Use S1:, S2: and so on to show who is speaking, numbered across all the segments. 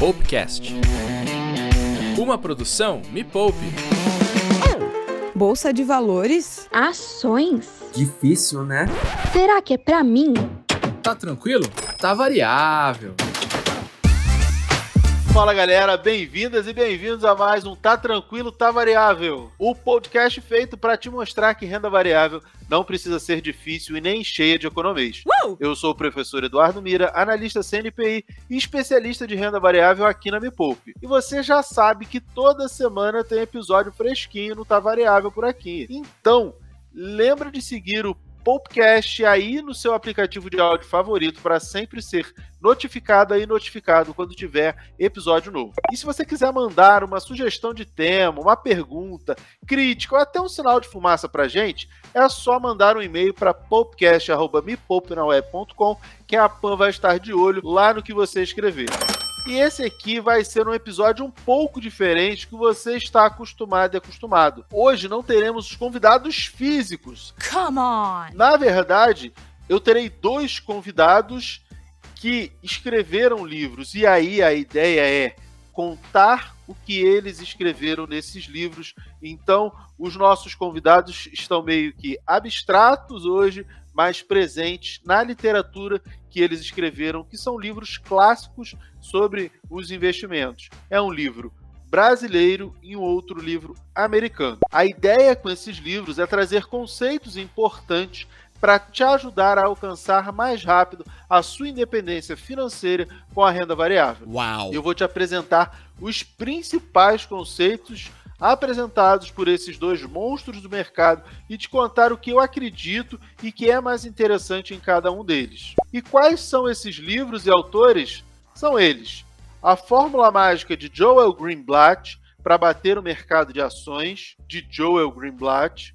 S1: Poupecast. Uma produção Me Poupe.
S2: Bolsa de valores?
S3: Ações?
S4: Difícil, né?
S3: Será que é pra mim?
S1: Tá tranquilo? Tá variável.
S5: Fala galera, bem-vindas e bem-vindos a mais um Tá Tranquilo, Tá Variável. O podcast feito para te mostrar que renda variável não precisa ser difícil e nem cheia de economês.
S2: Uh!
S5: Eu sou o professor Eduardo Mira, analista CNPI e especialista de renda variável aqui na Me Poupe. E você já sabe que toda semana tem episódio fresquinho no Tá Variável por aqui. Então, lembra de seguir o Popcast aí no seu aplicativo de áudio favorito para sempre ser notificada e notificado quando tiver episódio novo. E se você quiser mandar uma sugestão de tema, uma pergunta, crítica ou até um sinal de fumaça pra gente, é só mandar um e-mail para popcast@mepoupenaweb.com que a Pan vai estar de olho lá no que você escrever. E esse aqui vai ser um episódio um pouco diferente que você está acostumado e acostumado. Hoje não teremos os convidados físicos.
S2: Come on!
S5: Na verdade, eu terei dois convidados que escreveram livros. E aí a ideia é contar o que eles escreveram nesses livros. Então, os nossos convidados estão meio que abstratos hoje, mas presentes na literatura que eles escreveram, que são livros clássicos sobre os investimentos. É um livro brasileiro e um outro livro americano. A ideia com esses livros é trazer conceitos importantes para te ajudar a alcançar mais rápido a sua independência financeira com a renda variável.
S1: Uau!
S5: Eu vou te apresentar os principais conceitos apresentados por esses dois monstros do mercado e te contar o que eu acredito e que é mais interessante em cada um deles. E quais são esses livros e autores? São eles: A Fórmula Mágica de Joel Greenblatt para bater o mercado de ações, de Joel Greenblatt,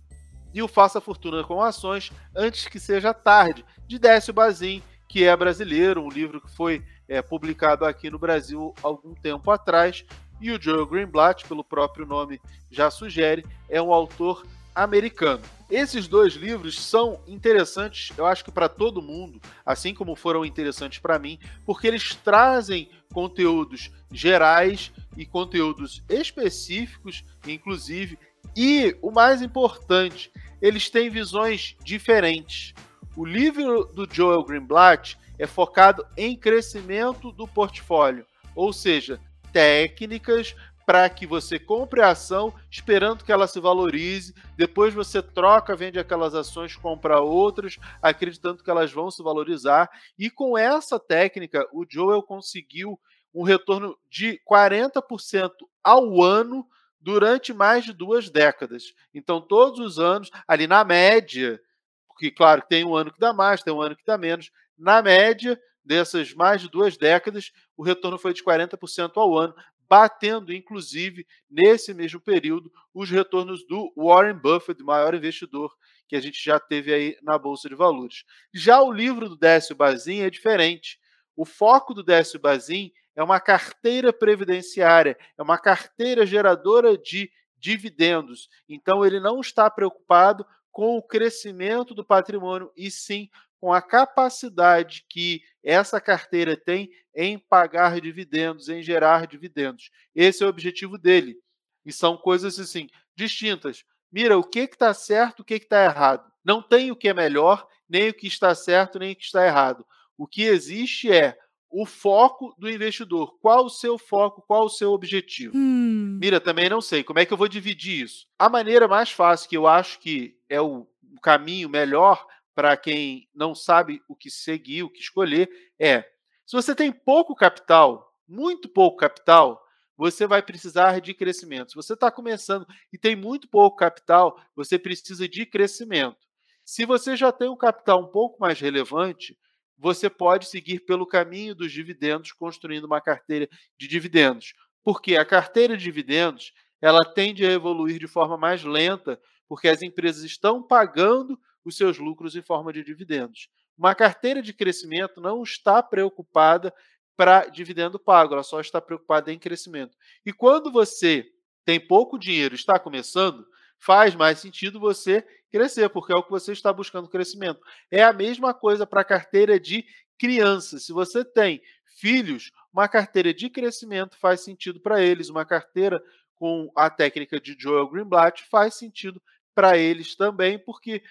S5: e o Faça Fortuna com Ações antes que seja tarde, de Décio Bazin, que é brasileiro, um livro que foi é, publicado aqui no Brasil algum tempo atrás e o Joel Greenblatt, pelo próprio nome já sugere, é um autor americano. Esses dois livros são interessantes, eu acho que para todo mundo, assim como foram interessantes para mim, porque eles trazem conteúdos gerais e conteúdos específicos, inclusive, e o mais importante, eles têm visões diferentes. O livro do Joel Greenblatt é focado em crescimento do portfólio, ou seja, técnicas para que você compre a ação esperando que ela se valorize, depois você troca, vende aquelas ações, compra outras, acreditando que elas vão se valorizar. E com essa técnica, o Joel conseguiu um retorno de 40% ao ano durante mais de duas décadas. Então, todos os anos, ali na média, porque, claro, tem um ano que dá mais, tem um ano que dá menos, na média, dessas mais de duas décadas, o retorno foi de 40% ao ano, batendo, inclusive, nesse mesmo período, os retornos do Warren Buffett, maior investidor que a gente já teve aí na Bolsa de Valores. Já o livro do Décio Bazin é diferente. O foco do Décio Bazin é uma carteira previdenciária, é uma carteira geradora de dividendos. Então, ele não está preocupado com o crescimento do patrimônio, e sim com a capacidade que essa carteira tem em pagar dividendos, em gerar dividendos. Esse é o objetivo dele. E são coisas assim distintas. Mira, o que está certo, o que está errado. Não tem o que é melhor, nem o que está certo, nem o que está errado. O que existe é o foco do investidor. Qual o seu foco, qual o seu objetivo?
S2: Hum.
S5: Mira, também não sei. Como é que eu vou dividir isso? A maneira mais fácil, que eu acho que é o caminho melhor, para quem não sabe o que seguir, o que escolher, é: se você tem pouco capital, muito pouco capital, você vai precisar de crescimento. Se você está começando e tem muito pouco capital, você precisa de crescimento. Se você já tem um capital um pouco mais relevante, você pode seguir pelo caminho dos dividendos, construindo uma carteira de dividendos. Porque a carteira de dividendos ela tende a evoluir de forma mais lenta, porque as empresas estão pagando os seus lucros em forma de dividendos. Uma carteira de crescimento não está preocupada para dividendo pago, ela só está preocupada em crescimento. E quando você tem pouco dinheiro, está começando, faz mais sentido você crescer, porque é o que você está buscando crescimento. É a mesma coisa para a carteira de criança. Se você tem filhos, uma carteira de crescimento faz sentido para eles, uma carteira com a técnica de Joel Greenblatt faz sentido para eles também, porque,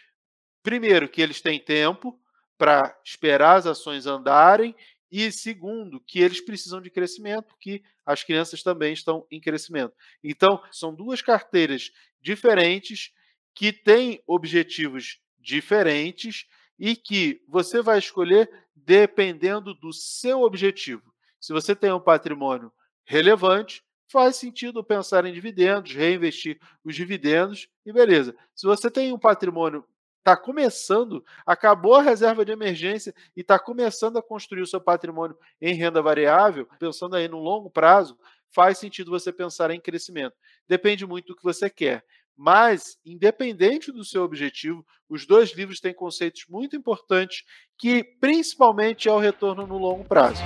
S5: primeiro, que eles têm tempo para esperar as ações andarem, e segundo, que eles precisam de crescimento, que as crianças também estão em crescimento. Então, são duas carteiras diferentes que têm objetivos diferentes e que você vai escolher dependendo do seu objetivo. Se você tem um patrimônio relevante, faz sentido pensar em dividendos, reinvestir os dividendos e beleza. Se você tem um patrimônio está começando, acabou a reserva de emergência e está começando a construir o seu patrimônio em renda variável, pensando aí no longo prazo, faz sentido você pensar em crescimento. Depende muito do que você quer. Mas, independente do seu objetivo, os dois livros têm conceitos muito importantes que, principalmente, é o retorno no longo prazo.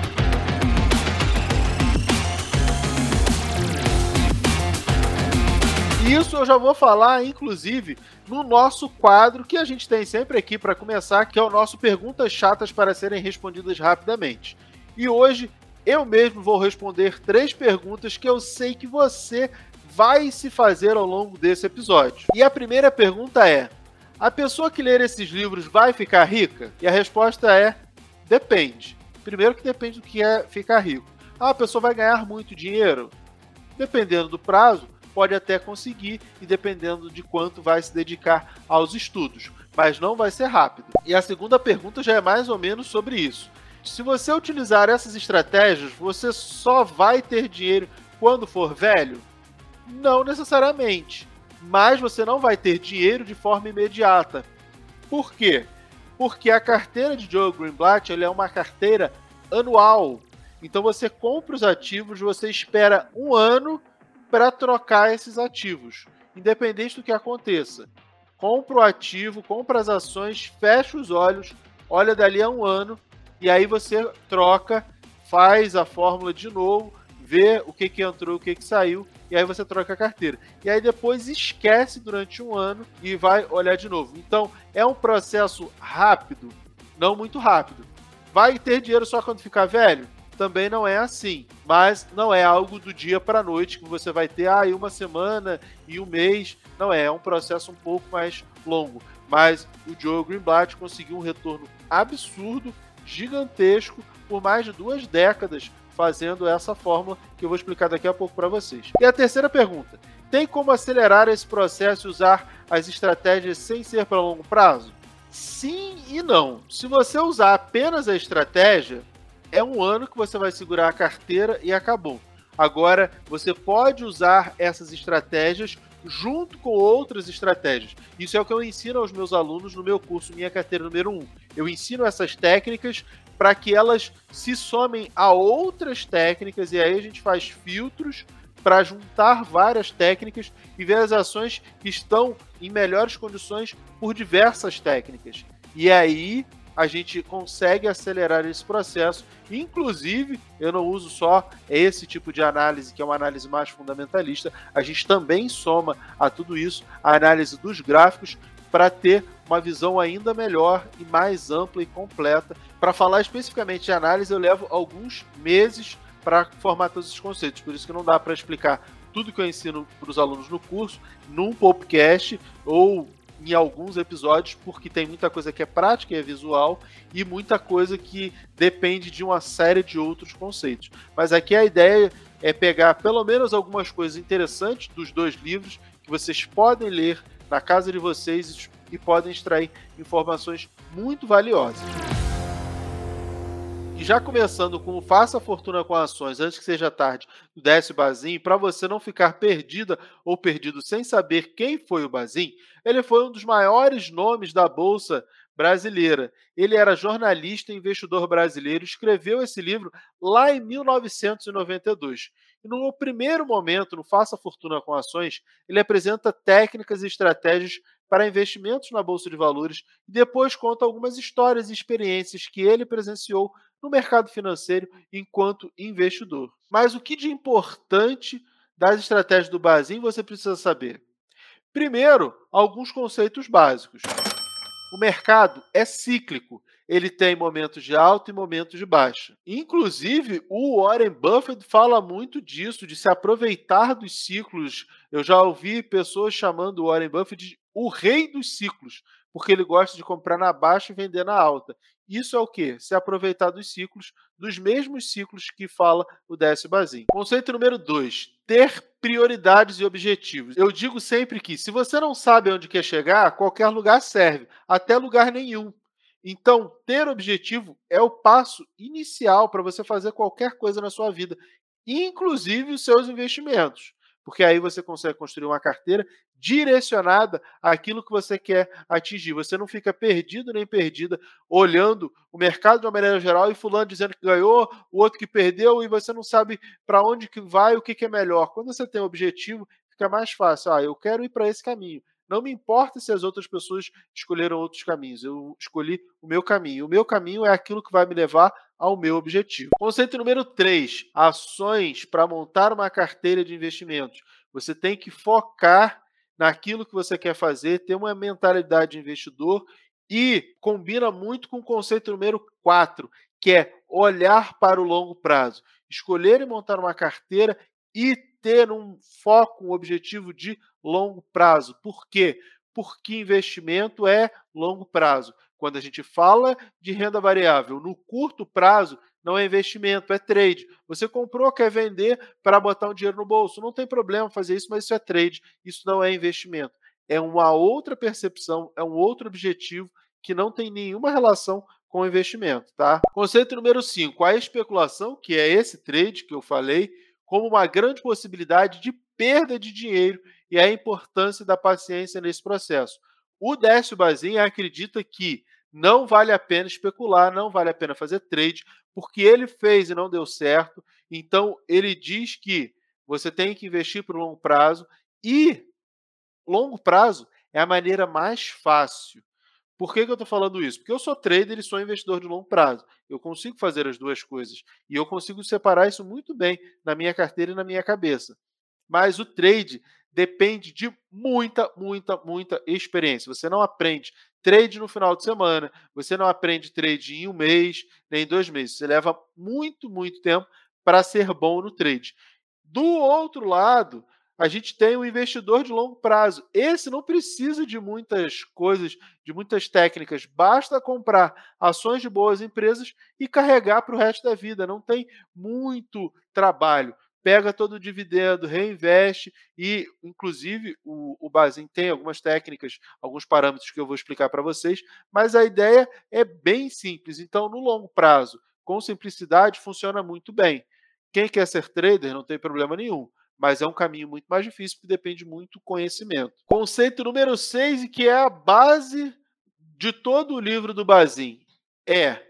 S5: Isso eu já vou falar, inclusive, no nosso quadro que a gente tem sempre aqui para começar, que é o nosso Perguntas Chatas para serem respondidas rapidamente. E hoje eu mesmo vou responder três perguntas que eu sei que você vai se fazer ao longo desse episódio. E a primeira pergunta é: a pessoa que ler esses livros vai ficar rica? E a resposta é: depende. Primeiro que depende do que é ficar rico. Ah, a pessoa vai ganhar muito dinheiro? Dependendo do prazo, pode até conseguir e dependendo de quanto vai se dedicar aos estudos, mas não vai ser rápido. E a segunda pergunta já é mais ou menos sobre isso. Se você utilizar essas estratégias, você só vai ter dinheiro quando for velho? Não necessariamente, mas você não vai ter dinheiro de forma imediata. Por quê? Porque a carteira de Joe Greenblatt é uma carteira anual. Então você compra os ativos, você espera um ano para trocar esses ativos, independente do que aconteça. Compra o ativo, compra as ações, fecha os olhos, olha dali a um ano e aí você troca, faz a fórmula de novo, vê o que, que entrou, o que, que saiu e aí você troca a carteira. E aí depois esquece durante um ano e vai olhar de novo. Então é um processo rápido, não muito rápido. Vai ter dinheiro só quando ficar velho? Também não é assim. Mas não é algo do dia para a noite que você vai ter ah, uma semana e um mês. Não é, é um processo um pouco mais longo. Mas o Joe Greenblatt conseguiu um retorno absurdo, gigantesco, por mais de duas décadas fazendo essa fórmula que eu vou explicar daqui a pouco para vocês. E a terceira pergunta: tem como acelerar esse processo e usar as estratégias sem ser para longo prazo? Sim e não. Se você usar apenas a estratégia, é um ano que você vai segurar a carteira e acabou. Agora, você pode usar essas estratégias junto com outras estratégias. Isso é o que eu ensino aos meus alunos no meu curso Minha Carteira Número 1. Eu ensino essas técnicas para que elas se somem a outras técnicas e aí a gente faz filtros para juntar várias técnicas e ver as ações que estão em melhores condições por diversas técnicas. E aí a gente consegue acelerar esse processo. Inclusive, eu não uso só esse tipo de análise, que é uma análise mais fundamentalista, a gente também soma a tudo isso a análise dos gráficos para ter uma visão ainda melhor e mais ampla e completa. Para falar especificamente de análise, eu levo alguns meses para formar todos esses conceitos, por isso que não dá para explicar tudo que eu ensino para os alunos no curso num podcast ou em alguns episódios, porque tem muita coisa que é prática e é visual, e muita coisa que depende de uma série de outros conceitos. Mas aqui a ideia é pegar pelo menos algumas coisas interessantes dos dois livros que vocês podem ler na casa de vocês e podem extrair informações muito valiosas. E já começando com Faça Fortuna com Ações antes que seja tarde do Décio Bazin, para você não ficar perdida ou perdido sem saber quem foi o Bazin, ele foi um dos maiores nomes da Bolsa brasileira. Ele era jornalista e investidor brasileiro, escreveu esse livro lá em 1992. E no primeiro momento, no Faça Fortuna com Ações, ele apresenta técnicas e estratégias para investimentos na Bolsa de Valores e depois conta algumas histórias e experiências que ele presenciou no mercado financeiro enquanto investidor. Mas o que de importante das estratégias do Bazin você precisa saber? Primeiro, alguns conceitos básicos. O mercado é cíclico. ele tem momentos de alta e momentos de baixa. Inclusive, o Warren Buffett fala muito disso, de se aproveitar dos ciclos. Eu já ouvi pessoas chamando o Warren Buffett de o rei dos ciclos, porque ele gosta de comprar na baixa e vender na alta. Isso é o que? Se aproveitar dos ciclos, dos mesmos ciclos que fala o Décio Bazin. Conceito número 2. Ter prioridades e objetivos. Eu digo sempre que, se você não sabe onde quer chegar, qualquer lugar serve, até lugar nenhum. Então, ter objetivo é o passo inicial para você fazer qualquer coisa na sua vida, inclusive os seus investimentos porque aí você consegue construir uma carteira direcionada àquilo que você quer atingir. Você não fica perdido nem perdida olhando o mercado de uma maneira geral e fulano dizendo que ganhou, o outro que perdeu e você não sabe para onde que vai, o que, que é melhor. Quando você tem um objetivo, fica mais fácil. Ah, eu quero ir para esse caminho. Não me importa se as outras pessoas escolheram outros caminhos. Eu escolhi o meu caminho. O meu caminho é aquilo que vai me levar ao meu objetivo. Conceito número 3: ações para montar uma carteira de investimentos. Você tem que focar naquilo que você quer fazer, ter uma mentalidade de investidor e combina muito com o conceito número 4, que é olhar para o longo prazo. Escolher e montar uma carteira e ter um foco, um objetivo de longo prazo. Por quê? Porque investimento é longo prazo. Quando a gente fala de renda variável no curto prazo, não é investimento, é trade. Você comprou, quer vender para botar um dinheiro no bolso. Não tem problema fazer isso, mas isso é trade. Isso não é investimento. É uma outra percepção, é um outro objetivo que não tem nenhuma relação com investimento, tá? Conceito número 5, a especulação, que é esse trade que eu falei, como uma grande possibilidade de perda de dinheiro e a importância da paciência nesse processo. O Décio Bazin acredita que não vale a pena especular, não vale a pena fazer trade, porque ele fez e não deu certo. Então, ele diz que você tem que investir por longo prazo e longo prazo é a maneira mais fácil por que, que eu estou falando isso? Porque eu sou trader e sou investidor de longo prazo. Eu consigo fazer as duas coisas. E eu consigo separar isso muito bem na minha carteira e na minha cabeça. Mas o trade depende de muita, muita, muita experiência. Você não aprende trade no final de semana, você não aprende trade em um mês, nem em dois meses. Você leva muito, muito tempo para ser bom no trade. Do outro lado, a gente tem um investidor de longo prazo. Esse não precisa de muitas coisas, de muitas técnicas. Basta comprar ações de boas empresas e carregar para o resto da vida. Não tem muito trabalho. Pega todo o dividendo, reinveste e, inclusive, o, o Bazin tem algumas técnicas, alguns parâmetros que eu vou explicar para vocês, mas a ideia é bem simples. Então, no longo prazo, com simplicidade, funciona muito bem. Quem quer ser trader não tem problema nenhum mas é um caminho muito mais difícil porque depende muito do conhecimento. Conceito número 6, e que é a base de todo o livro do Bazin, é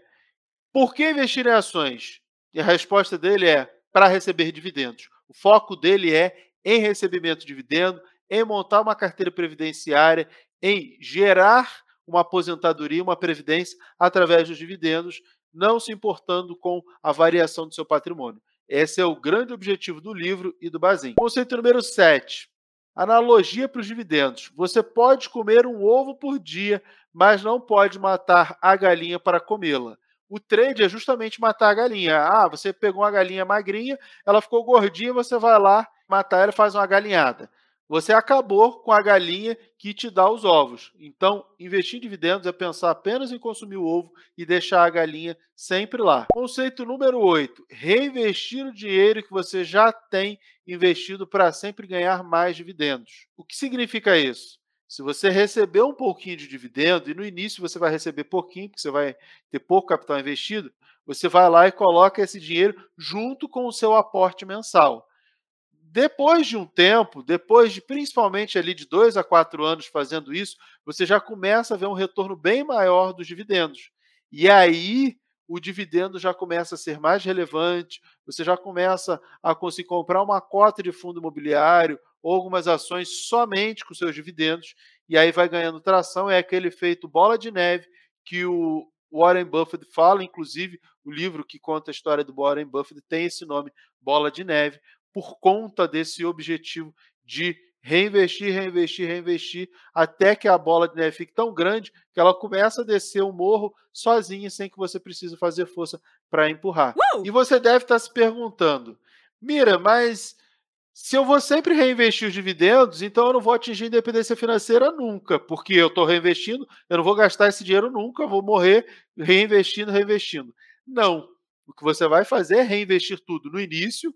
S5: por que investir em ações? E a resposta dele é para receber dividendos. O foco dele é em recebimento de dividendo, em montar uma carteira previdenciária, em gerar uma aposentadoria, uma previdência através dos dividendos, não se importando com a variação do seu patrimônio. Esse é o grande objetivo do livro e do Bazin. Conceito número 7. Analogia para os dividendos. Você pode comer um ovo por dia, mas não pode matar a galinha para comê-la. O trade é justamente matar a galinha. Ah, você pegou uma galinha magrinha, ela ficou gordinha, você vai lá matar ela e faz uma galinhada você acabou com a galinha que te dá os ovos. Então, investir em dividendos é pensar apenas em consumir o ovo e deixar a galinha sempre lá. Conceito número 8: reinvestir o dinheiro que você já tem investido para sempre ganhar mais dividendos. O que significa isso? Se você receber um pouquinho de dividendo, e no início você vai receber pouquinho, porque você vai ter pouco capital investido, você vai lá e coloca esse dinheiro junto com o seu aporte mensal. Depois de um tempo, depois de principalmente ali de dois a quatro anos fazendo isso, você já começa a ver um retorno bem maior dos dividendos. E aí o dividendo já começa a ser mais relevante, você já começa a conseguir comprar uma cota de fundo imobiliário ou algumas ações somente com seus dividendos, e aí vai ganhando tração. É aquele efeito bola de neve que o Warren Buffett fala, inclusive o livro que conta a história do Warren Buffett tem esse nome, Bola de Neve, por conta desse objetivo de reinvestir, reinvestir, reinvestir, até que a bola de neve fique tão grande que ela começa a descer o morro sozinha, sem que você precise fazer força para empurrar.
S2: Uh!
S5: E você deve estar se perguntando, Mira, mas se eu vou sempre reinvestir os dividendos, então eu não vou atingir independência financeira nunca, porque eu estou reinvestindo, eu não vou gastar esse dinheiro nunca, eu vou morrer reinvestindo, reinvestindo. Não. O que você vai fazer é reinvestir tudo no início,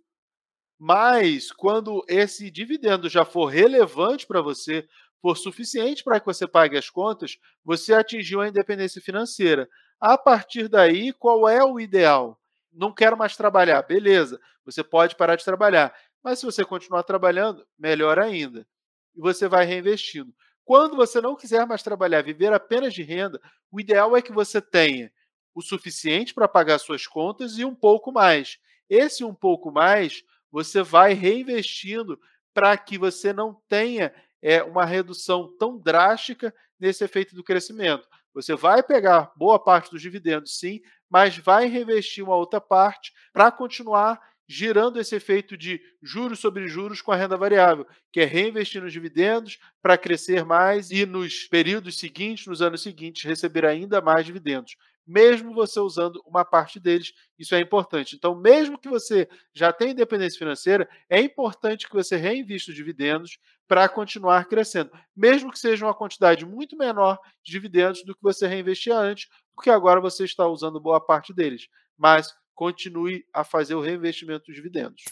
S5: mas quando esse dividendo já for relevante para você, for suficiente para que você pague as contas, você atingiu a independência financeira. A partir daí, qual é o ideal? Não quero mais trabalhar, beleza, você pode parar de trabalhar. Mas se você continuar trabalhando, melhor ainda. E você vai reinvestindo. Quando você não quiser mais trabalhar, viver apenas de renda, o ideal é que você tenha o suficiente para pagar suas contas e um pouco mais. Esse um pouco mais, você vai reinvestindo para que você não tenha é, uma redução tão drástica nesse efeito do crescimento. Você vai pegar boa parte dos dividendos, sim, mas vai reinvestir uma outra parte para continuar girando esse efeito de juros sobre juros com a renda variável, que é reinvestir nos dividendos para crescer mais e nos períodos seguintes, nos anos seguintes, receber ainda mais dividendos. Mesmo você usando uma parte deles, isso é importante. Então, mesmo que você já tenha independência financeira, é importante que você reinvista os dividendos para continuar crescendo, mesmo que seja uma quantidade muito menor de dividendos do que você reinvestia antes, porque agora você está usando boa parte deles. Mas continue a fazer o reinvestimento dos dividendos.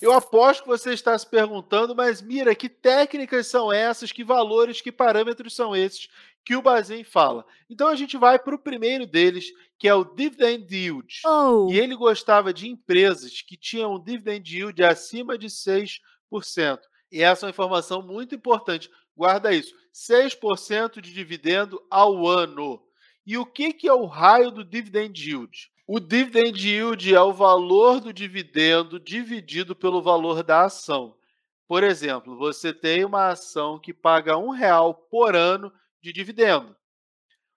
S5: Eu aposto que você está se perguntando, mas mira, que técnicas são essas, que valores, que parâmetros são esses que o Bazin fala? Então a gente vai para o primeiro deles, que é o dividend yield.
S2: Oh.
S5: E ele gostava de empresas que tinham um dividend yield acima de 6%. E essa é uma informação muito importante. Guarda isso: 6% de dividendo ao ano. E o que, que é o raio do dividend yield? O dividend yield é o valor do dividendo dividido pelo valor da ação. Por exemplo, você tem uma ação que paga um real por ano de dividendo.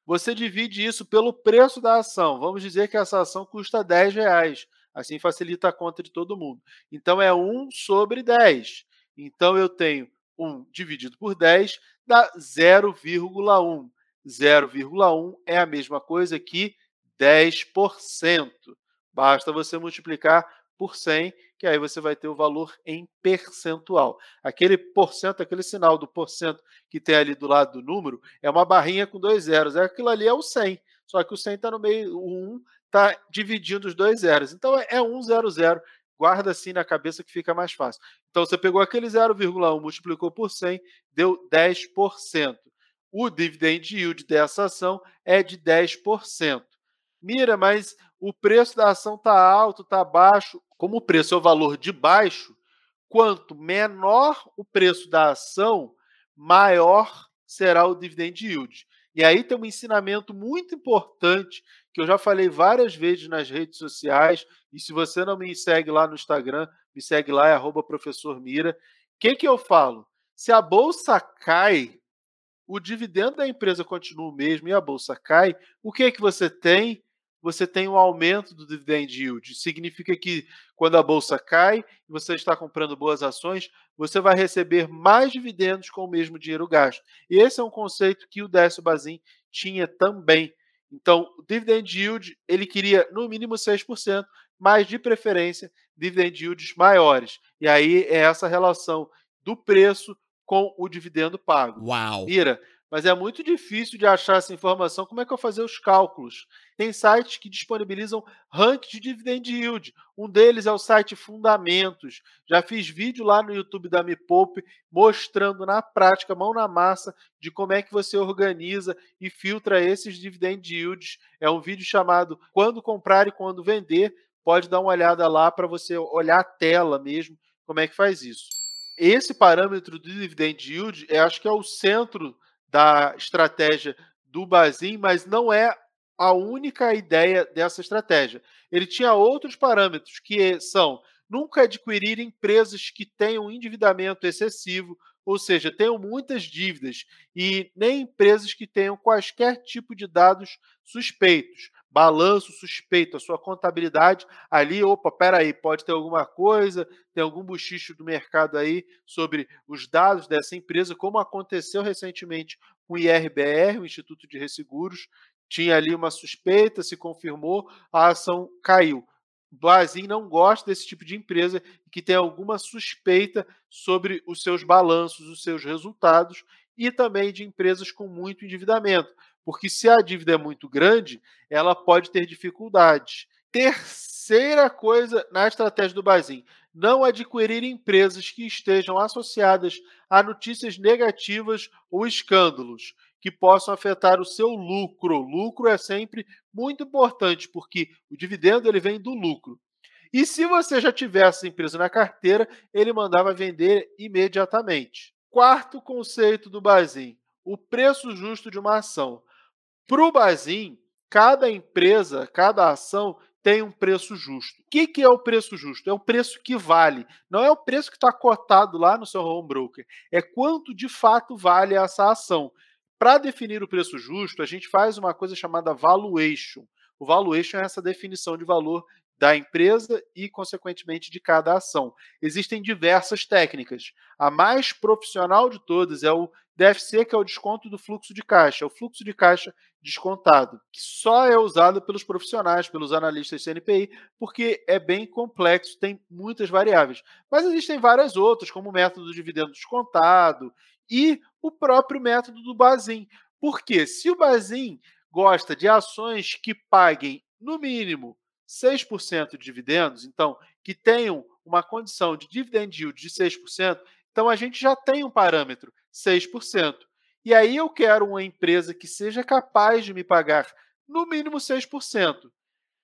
S5: Você divide isso pelo preço da ação. Vamos dizer que essa ação custa 10 reais. Assim facilita a conta de todo mundo. Então é 1 sobre 10. Então eu tenho 1 dividido por 10 dá 0,1. 0,1 é a mesma coisa que 10%. Basta você multiplicar por 100, que aí você vai ter o valor em percentual. Aquele porcento, aquele sinal do porcento que tem ali do lado do número, é uma barrinha com dois zeros. É aquilo ali é o 100, só que o 100 está no meio, o 1 está dividindo os dois zeros. Então é 100. Guarda assim na cabeça que fica mais fácil. Então você pegou aquele 0,1, multiplicou por 100, deu 10%. O dividend yield dessa ação é de 10%. Mira, mas o preço da ação está alto, está baixo. Como o preço é o valor de baixo, quanto menor o preço da ação, maior será o dividend yield. E aí tem um ensinamento muito importante que eu já falei várias vezes nas redes sociais. E se você não me segue lá no Instagram, me segue lá, é arroba professor Mira. O que, que eu falo? Se a bolsa cai, o dividendo da empresa continua o mesmo e a bolsa cai, o que, que você tem? Você tem um aumento do dividend yield. Significa que quando a bolsa cai e você está comprando boas ações, você vai receber mais dividendos com o mesmo dinheiro gasto. E esse é um conceito que o Décio Bazin tinha também. Então, o dividend yield, ele queria no mínimo 6%, mas de preferência dividend yields maiores. E aí é essa relação do preço com o dividendo pago.
S4: Uau!
S5: Mira, mas é muito difícil de achar essa informação. Como é que eu fazer os cálculos? Tem sites que disponibilizam ranking de dividend yield. Um deles é o site Fundamentos. Já fiz vídeo lá no YouTube da Me mostrando na prática, mão na massa, de como é que você organiza e filtra esses dividend yields. É um vídeo chamado Quando comprar e quando vender. Pode dar uma olhada lá para você olhar a tela mesmo, como é que faz isso. Esse parâmetro do dividend yield, eu acho que é o centro da estratégia do Bazin, mas não é a única ideia dessa estratégia. Ele tinha outros parâmetros que são nunca adquirir empresas que tenham endividamento excessivo, ou seja, tenham muitas dívidas, e nem empresas que tenham quaisquer tipo de dados suspeitos. Balanço suspeito, a sua contabilidade ali, opa, peraí, pode ter alguma coisa, tem algum buchicho do mercado aí sobre os dados dessa empresa, como aconteceu recentemente com o IRBR, o Instituto de Resseguros, tinha ali uma suspeita, se confirmou, a ação caiu. Blazin não gosta desse tipo de empresa que tem alguma suspeita sobre os seus balanços, os seus resultados e também de empresas com muito endividamento, porque se a dívida é muito grande, ela pode ter dificuldades. Terceira coisa na estratégia do Bazin: não adquirir empresas que estejam associadas a notícias negativas ou escândalos que possam afetar o seu lucro. Lucro é sempre muito importante, porque o dividendo ele vem do lucro. E se você já tivesse empresa na carteira, ele mandava vender imediatamente. Quarto conceito do Bazin: o preço justo de uma ação. Para o Bazin, cada empresa, cada ação tem um preço justo. O que, que é o preço justo? É o preço que vale. Não é o preço que está cotado lá no seu home broker. É quanto de fato vale essa ação. Para definir o preço justo, a gente faz uma coisa chamada valuation. O valuation é essa definição de valor da empresa e, consequentemente, de cada ação. Existem diversas técnicas. A mais profissional de todas é o DFC, que é o desconto do fluxo de caixa, o fluxo de caixa descontado, que só é usado pelos profissionais, pelos analistas CNPI, porque é bem complexo, tem muitas variáveis. Mas existem várias outras, como o método do dividendo descontado e o próprio método do Bazin. Porque se o Bazin gosta de ações que paguem, no mínimo, 6% de dividendos, então, que tenham uma condição de dividend yield de 6%, então a gente já tem um parâmetro, 6%. E aí eu quero uma empresa que seja capaz de me pagar no mínimo 6%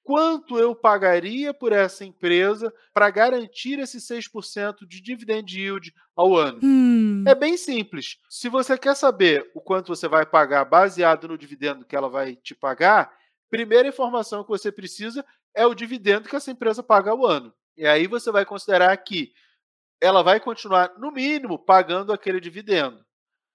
S5: quanto eu pagaria por essa empresa para garantir esse 6% de dividend yield ao ano? Hum. É bem simples. Se você quer saber o quanto você vai pagar baseado no dividendo que ela vai te pagar, primeira informação que você precisa é o dividendo que essa empresa paga ao ano. E aí você vai considerar que ela vai continuar, no mínimo, pagando aquele dividendo.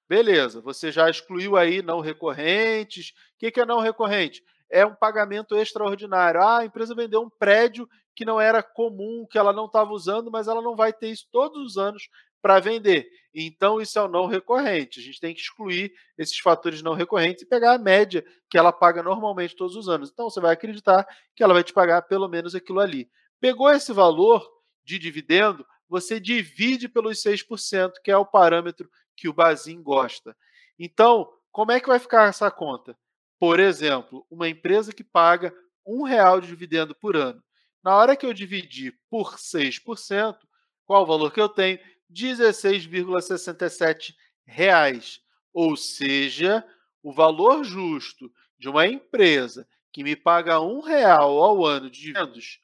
S5: Beleza, você já excluiu aí não recorrentes. O que é não recorrente? é um pagamento extraordinário. Ah, a empresa vendeu um prédio que não era comum, que ela não estava usando, mas ela não vai ter isso todos os anos para vender. Então, isso é o não recorrente. A gente tem que excluir esses fatores não recorrentes e pegar a média que ela paga normalmente todos os anos. Então, você vai acreditar que ela vai te pagar pelo menos aquilo ali. Pegou esse valor de dividendo, você divide pelos 6%, que é o parâmetro que o Bazin gosta. Então, como é que vai ficar essa conta? Por exemplo, uma empresa que paga um real de dividendo por ano. Na hora que eu dividir por 6%, qual o valor que eu tenho? 16,67 reais. Ou seja, o valor justo de uma empresa que me paga um real ao ano de dividendos,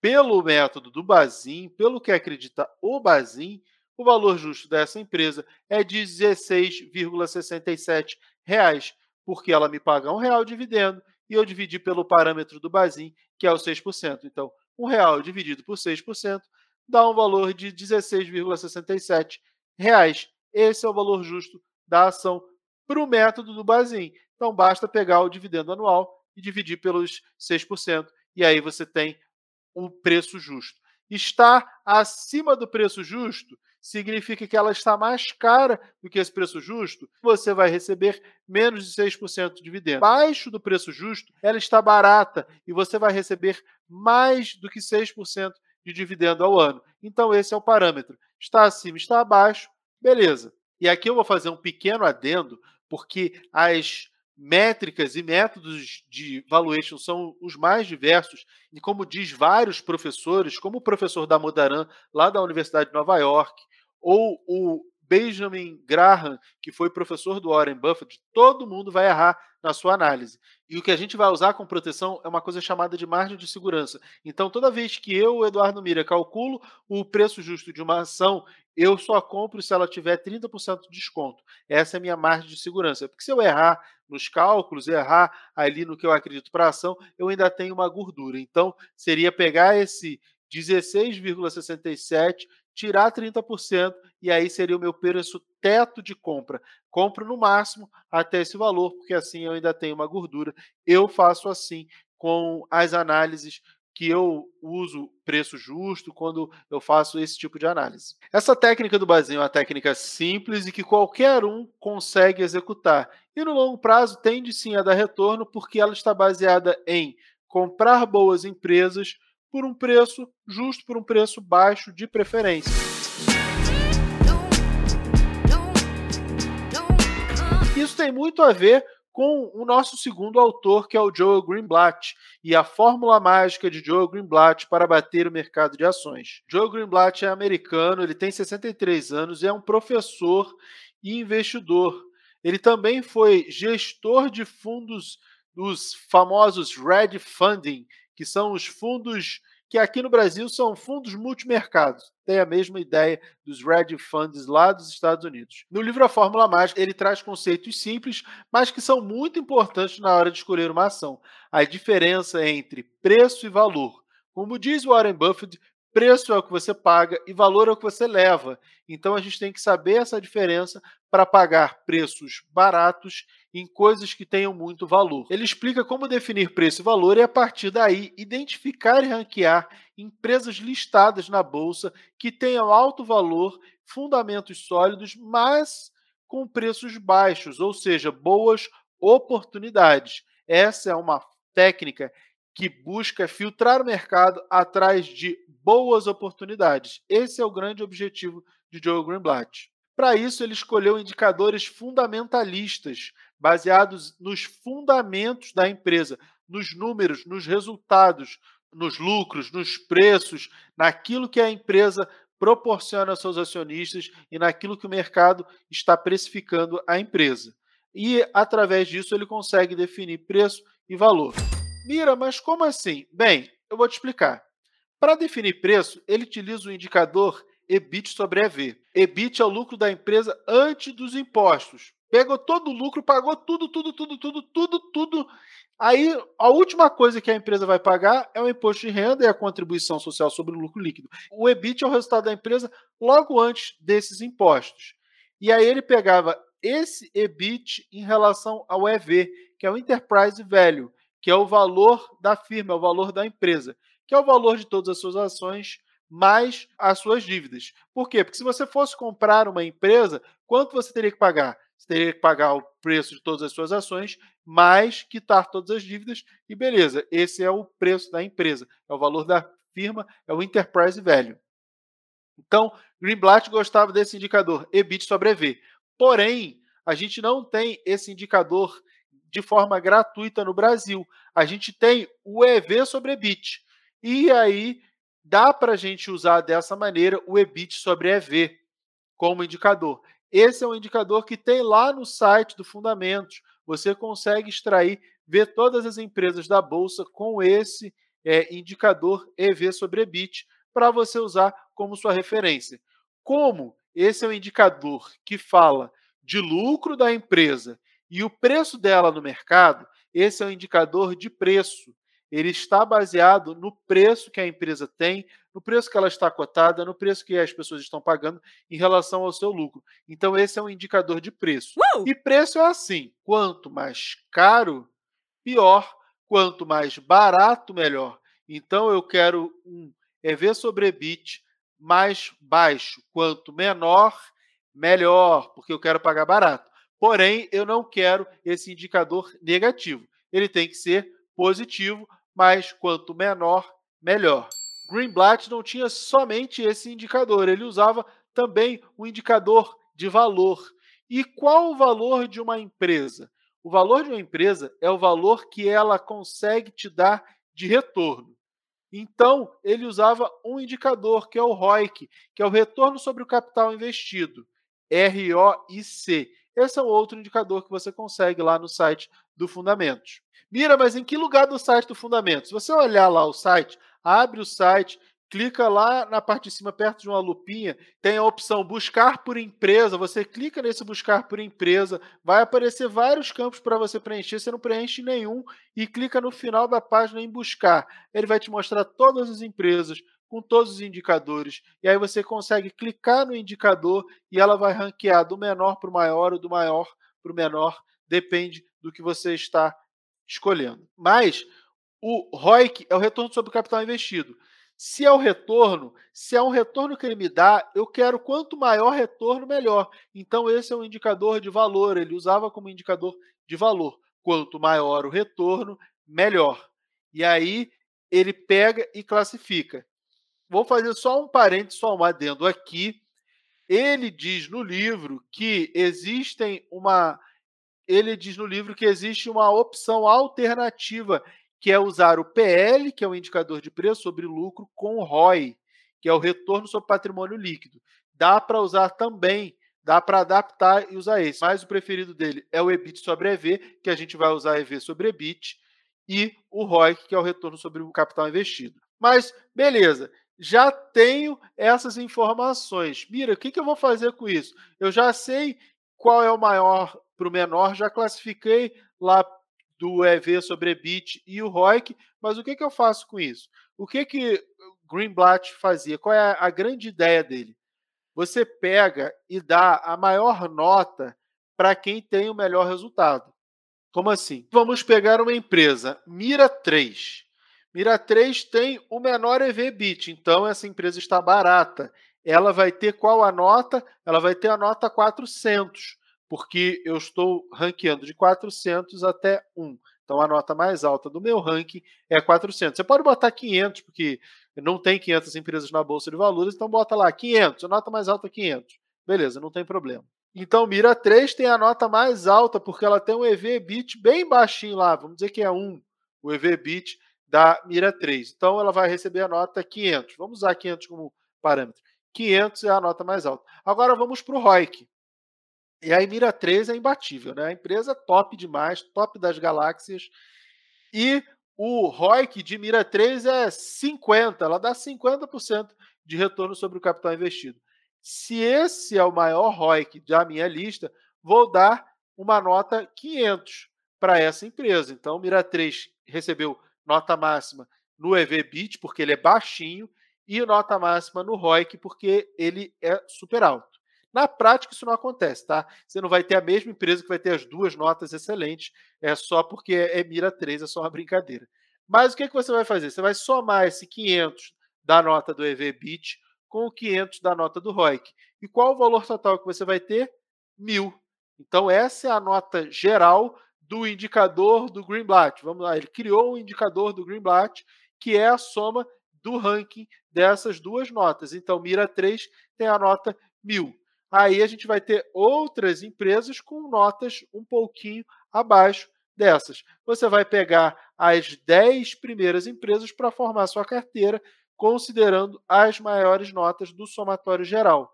S5: pelo método do Bazin, pelo que acredita o Bazin, o valor justo dessa empresa é de 16,67 reais porque ela me paga um real de dividendo e eu dividi pelo parâmetro do Bazin, que é o 6%. Então, um real dividido por 6% dá um valor de 16,67 reais. Esse é o valor justo da ação para o método do Bazin. Então, basta pegar o dividendo anual e dividir pelos 6%, e aí você tem o preço justo. Está acima do preço justo significa que ela está mais cara do que esse preço justo, você vai receber menos de 6% de dividendo. Abaixo do preço justo, ela está barata e você vai receber mais do que 6% de dividendo ao ano. Então, esse é o parâmetro. Está acima, está abaixo, beleza. E aqui eu vou fazer um pequeno adendo, porque as métricas e métodos de valuation são os mais diversos, e como diz vários professores, como o professor da Modaran, lá da Universidade de Nova York, ou o Benjamin Graham, que foi professor do Warren Buffett, todo mundo vai errar na sua análise. E o que a gente vai usar com proteção é uma coisa chamada de margem de segurança. Então, toda vez que eu, Eduardo Mira, calculo o preço justo de uma ação, eu só compro se ela tiver 30% de desconto. Essa é a minha margem de segurança. Porque se eu errar nos cálculos, errar ali no que eu acredito para a ação, eu ainda tenho uma gordura. Então, seria pegar esse 16,67 tirar 30% e aí seria o meu preço teto de compra. Compro no máximo até esse valor, porque assim eu ainda tenho uma gordura. Eu faço assim com as análises que eu uso preço justo quando eu faço esse tipo de análise. Essa técnica do basinho é uma técnica simples e que qualquer um consegue executar. E no longo prazo tende sim a dar retorno porque ela está baseada em comprar boas empresas por um preço justo, por um preço baixo de preferência. Isso tem muito a ver com o nosso segundo autor, que é o Joel Greenblatt, e a fórmula mágica de Joel Greenblatt para bater o mercado de ações. Joel Greenblatt é americano, ele tem 63 anos e é um professor e investidor. Ele também foi gestor de fundos dos famosos Red Funding, que são os fundos que aqui no Brasil são fundos multimercados. Tem a mesma ideia dos Red Funds lá dos Estados Unidos. No livro A Fórmula Mágica, ele traz conceitos simples, mas que são muito importantes na hora de escolher uma ação. A diferença entre preço e valor. Como diz Warren Buffett, preço é o que você paga e valor é o que você leva. Então a gente tem que saber essa diferença para pagar preços baratos em coisas que tenham muito valor. Ele explica como definir preço e valor e, a partir daí, identificar e ranquear empresas listadas na bolsa que tenham alto valor, fundamentos sólidos, mas com preços baixos, ou seja, boas oportunidades. Essa é uma técnica que busca filtrar o mercado atrás de boas oportunidades. Esse é o grande objetivo de Joe Greenblatt. Para isso, ele escolheu indicadores fundamentalistas, baseados nos fundamentos da empresa, nos números, nos resultados, nos lucros, nos preços, naquilo que a empresa proporciona aos seus acionistas e naquilo que o mercado está precificando a empresa. E, através disso, ele consegue definir preço e valor. Mira, mas como assim? Bem, eu vou te explicar. Para definir preço, ele utiliza o indicador EBIT sobre EV. EBIT é o lucro da empresa antes dos impostos. Pegou todo o lucro, pagou tudo, tudo, tudo, tudo, tudo, tudo. Aí a última coisa que a empresa vai pagar é o imposto de renda e a contribuição social sobre o lucro líquido. O EBIT é o resultado da empresa logo antes desses impostos. E aí ele pegava esse EBIT em relação ao EV, que é o Enterprise Value, que é o valor da firma, é o valor da empresa, que é o valor de todas as suas ações mais as suas dívidas. Por quê? Porque se você fosse comprar uma empresa, quanto você teria que pagar? Você teria que pagar o preço de todas as suas ações, mais quitar todas as dívidas, e beleza, esse é o preço da empresa, é o valor da firma, é o Enterprise Value. Então, Greenblatt gostava desse indicador, EBIT sobre EV. Porém, a gente não tem esse indicador de forma gratuita no Brasil. A gente tem o EV sobre EBIT. E aí dá para a gente usar dessa maneira o EBIT sobre EV como indicador. Esse é um indicador que tem lá no site do Fundamentos. Você consegue extrair, ver todas as empresas da Bolsa com esse é, indicador EV sobre EBIT para você usar como sua referência. Como esse é um indicador que fala de lucro da empresa e o preço dela no mercado, esse é um indicador de preço ele está baseado no preço que a empresa tem, no preço que ela está cotada, no preço que as pessoas estão pagando em relação ao seu lucro. Então, esse é um indicador de preço. E preço é assim: quanto mais caro, pior, quanto mais barato, melhor. Então, eu quero um EV sobre EBIT mais baixo. Quanto menor, melhor, porque eu quero pagar barato. Porém, eu não quero esse indicador negativo. Ele tem que ser positivo, mas quanto menor, melhor. Greenblatt não tinha somente esse indicador, ele usava também o indicador de valor. E qual o valor de uma empresa? O valor de uma empresa é o valor que ela consegue te dar de retorno. Então, ele usava um indicador, que é o ROIC, que é o retorno sobre o capital investido, ROIC. Esse é um outro indicador que você consegue lá no site do Fundamentos. Mira, mas em que lugar do site do Fundamentos? Se você olhar lá o site, abre o site, clica lá na parte de cima, perto de uma lupinha, tem a opção buscar por empresa. Você clica nesse buscar por empresa, vai aparecer vários campos para você preencher. Você não preenche nenhum e clica no final da página em buscar. Ele vai te mostrar todas as empresas com todos os indicadores. E aí você consegue clicar no indicador e ela vai ranquear do menor para o maior ou do maior para o menor, depende do que você está escolhendo. Mas o ROIC é o retorno sobre o capital investido. Se é o retorno, se é um retorno que ele me dá, eu quero quanto maior retorno, melhor. Então, esse é um indicador de valor. Ele usava como indicador de valor. Quanto maior o retorno, melhor. E aí, ele pega e classifica. Vou fazer só um parênteses, só um adendo aqui. Ele diz no livro que existem uma. Ele diz no livro que existe uma opção alternativa que é usar o PL, que é o indicador de preço sobre lucro, com o ROI, que é o retorno sobre patrimônio líquido. Dá para usar também, dá para adaptar e usar esse. Mas o preferido dele é o EBIT sobre EV, que a gente vai usar EV sobre EBIT, e o ROI, que é o retorno sobre o capital investido. Mas, beleza, já tenho essas informações. Mira, o que, que eu vou fazer com isso? Eu já sei qual é o maior para o menor, já classifiquei lá do EV sobre EBIT e o ROIC, mas o que, que eu faço com isso? O que que Greenblatt fazia? Qual é a grande ideia dele? Você pega e dá a maior nota para quem tem o melhor resultado. Como assim? Vamos pegar uma empresa, Mira 3. Mira 3 tem o menor EV/BIT, então essa empresa está barata. Ela vai ter qual a nota? Ela vai ter a nota 400 porque eu estou ranqueando de 400 até 1. Então a nota mais alta do meu ranking é 400. Você pode botar 500, porque não tem 500 empresas na bolsa de valores, então bota lá 500, a nota mais alta é 500. Beleza, não tem problema. Então Mira 3 tem a nota mais alta porque ela tem um EV/BIT bem baixinho lá, vamos dizer que é 1, o EV/BIT da Mira 3. Então ela vai receber a nota 500. Vamos usar 500 como parâmetro. 500 é a nota mais alta. Agora vamos para o ROIC. E a Mira 3 é imbatível, né? A empresa top demais, top das galáxias. E o ROIC de Mira 3 é 50, ela dá 50% de retorno sobre o capital investido. Se esse é o maior ROIC da minha lista, vou dar uma nota 500 para essa empresa. Então, Mira 3 recebeu nota máxima no EV/BIT porque ele é baixinho e nota máxima no ROIC porque ele é super alto. Na prática, isso não acontece, tá? Você não vai ter a mesma empresa que vai ter as duas notas excelentes, é só porque é mira 3, é só uma brincadeira. Mas o que, que você vai fazer? Você vai somar esse 500 da nota do EV/BIT com o 500 da nota do ROIC. E qual o valor total que você vai ter? Mil. Então, essa é a nota geral do indicador do Greenblatt. Vamos lá, ele criou um indicador do Greenblatt que é a soma do ranking dessas duas notas. Então, Mira 3 tem a nota 1000 aí a gente vai ter outras empresas com notas um pouquinho abaixo dessas. Você vai pegar as 10 primeiras empresas para formar sua carteira, considerando as maiores notas do somatório geral.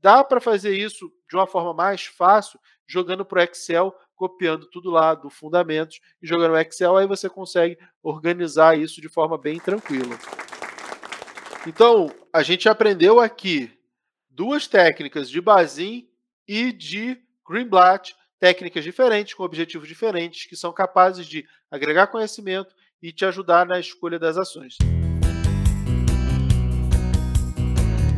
S5: Dá para fazer isso de uma forma mais fácil, jogando para o Excel, copiando tudo lá do Fundamentos e jogando no Excel, aí você consegue organizar isso de forma bem tranquila. Então, a gente aprendeu aqui duas técnicas de Bazin e de Greenblatt, técnicas diferentes, com objetivos diferentes, que são capazes de agregar conhecimento e te ajudar na escolha das ações.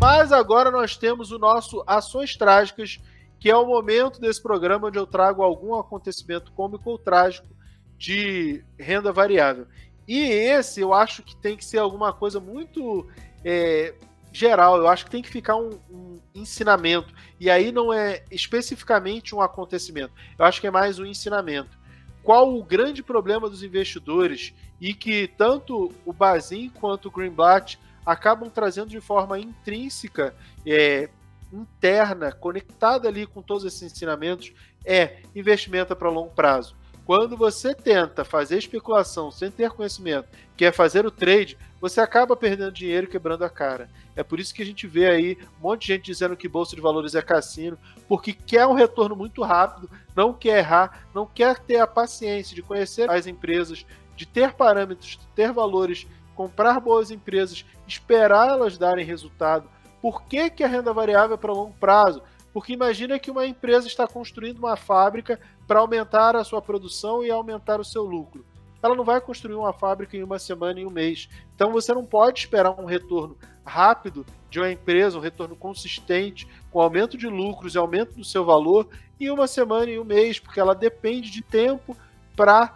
S5: Mas agora nós temos o nosso Ações Trágicas, que é o momento desse programa onde eu trago algum acontecimento cômico ou trágico de renda variável. E esse eu acho que tem que ser alguma coisa muito é, geral. Eu acho que tem que ficar um, um, ensinamento. E aí não é especificamente um acontecimento. Eu acho que é mais um ensinamento. Qual o grande problema dos investidores e que tanto o Bazin quanto o Greenblatt acabam trazendo de forma intrínseca, é, interna, conectada ali com todos esses ensinamentos, é investimento para longo prazo. Quando você tenta fazer especulação sem ter conhecimento, que é fazer o trade, você acaba perdendo dinheiro e quebrando a cara. É por isso que a gente vê aí um monte de gente dizendo que bolsa de valores é cassino, porque quer um retorno muito rápido, não quer errar, não quer ter a paciência de conhecer as empresas, de ter parâmetros, de ter valores, comprar boas empresas, esperar elas darem resultado. Por que, que a renda variável é para longo prazo? Porque imagina que uma empresa está construindo uma fábrica para aumentar a sua produção e aumentar o seu lucro. Ela não vai construir uma fábrica em uma semana, em um mês. Então você não pode esperar um retorno rápido de uma empresa, um retorno consistente, com aumento de lucros e aumento do seu valor em uma semana, em um mês, porque ela depende de tempo para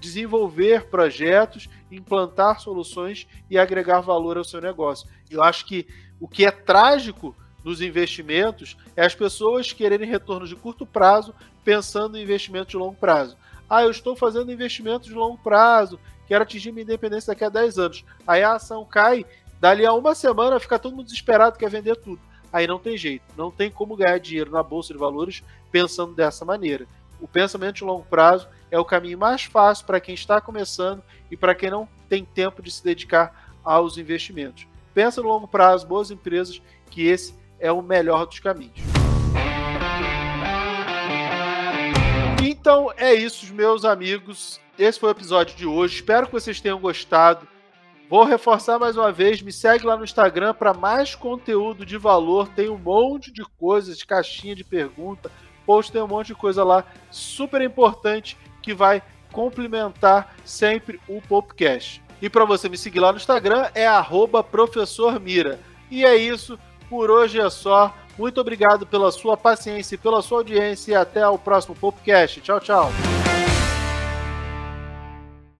S5: desenvolver projetos, implantar soluções e agregar valor ao seu negócio. Eu acho que o que é trágico nos investimentos é as pessoas quererem retornos de curto prazo pensando em investimentos de longo prazo. Ah, eu estou fazendo investimento de longo prazo, quero atingir minha independência daqui a 10 anos. Aí a ação cai, dali a uma semana fica todo mundo desesperado, quer vender tudo. Aí não tem jeito, não tem como ganhar dinheiro na bolsa de valores pensando dessa maneira. O pensamento de longo prazo é o caminho mais fácil para quem está começando e para quem não tem tempo de se dedicar aos investimentos. Pensa no longo prazo, boas empresas, que esse é o melhor dos caminhos. Então é isso, meus amigos. Esse foi o episódio de hoje. Espero que vocês tenham gostado. Vou reforçar mais uma vez, me segue lá no Instagram para mais conteúdo de valor. Tem um monte de coisas, caixinha de pergunta, post, tem um monte de coisa lá super importante que vai complementar sempre o podcast. E para você me seguir lá no Instagram é @professormira. E é isso, por hoje é só. Muito obrigado pela sua paciência e pela sua audiência e até o próximo podcast. Tchau, tchau.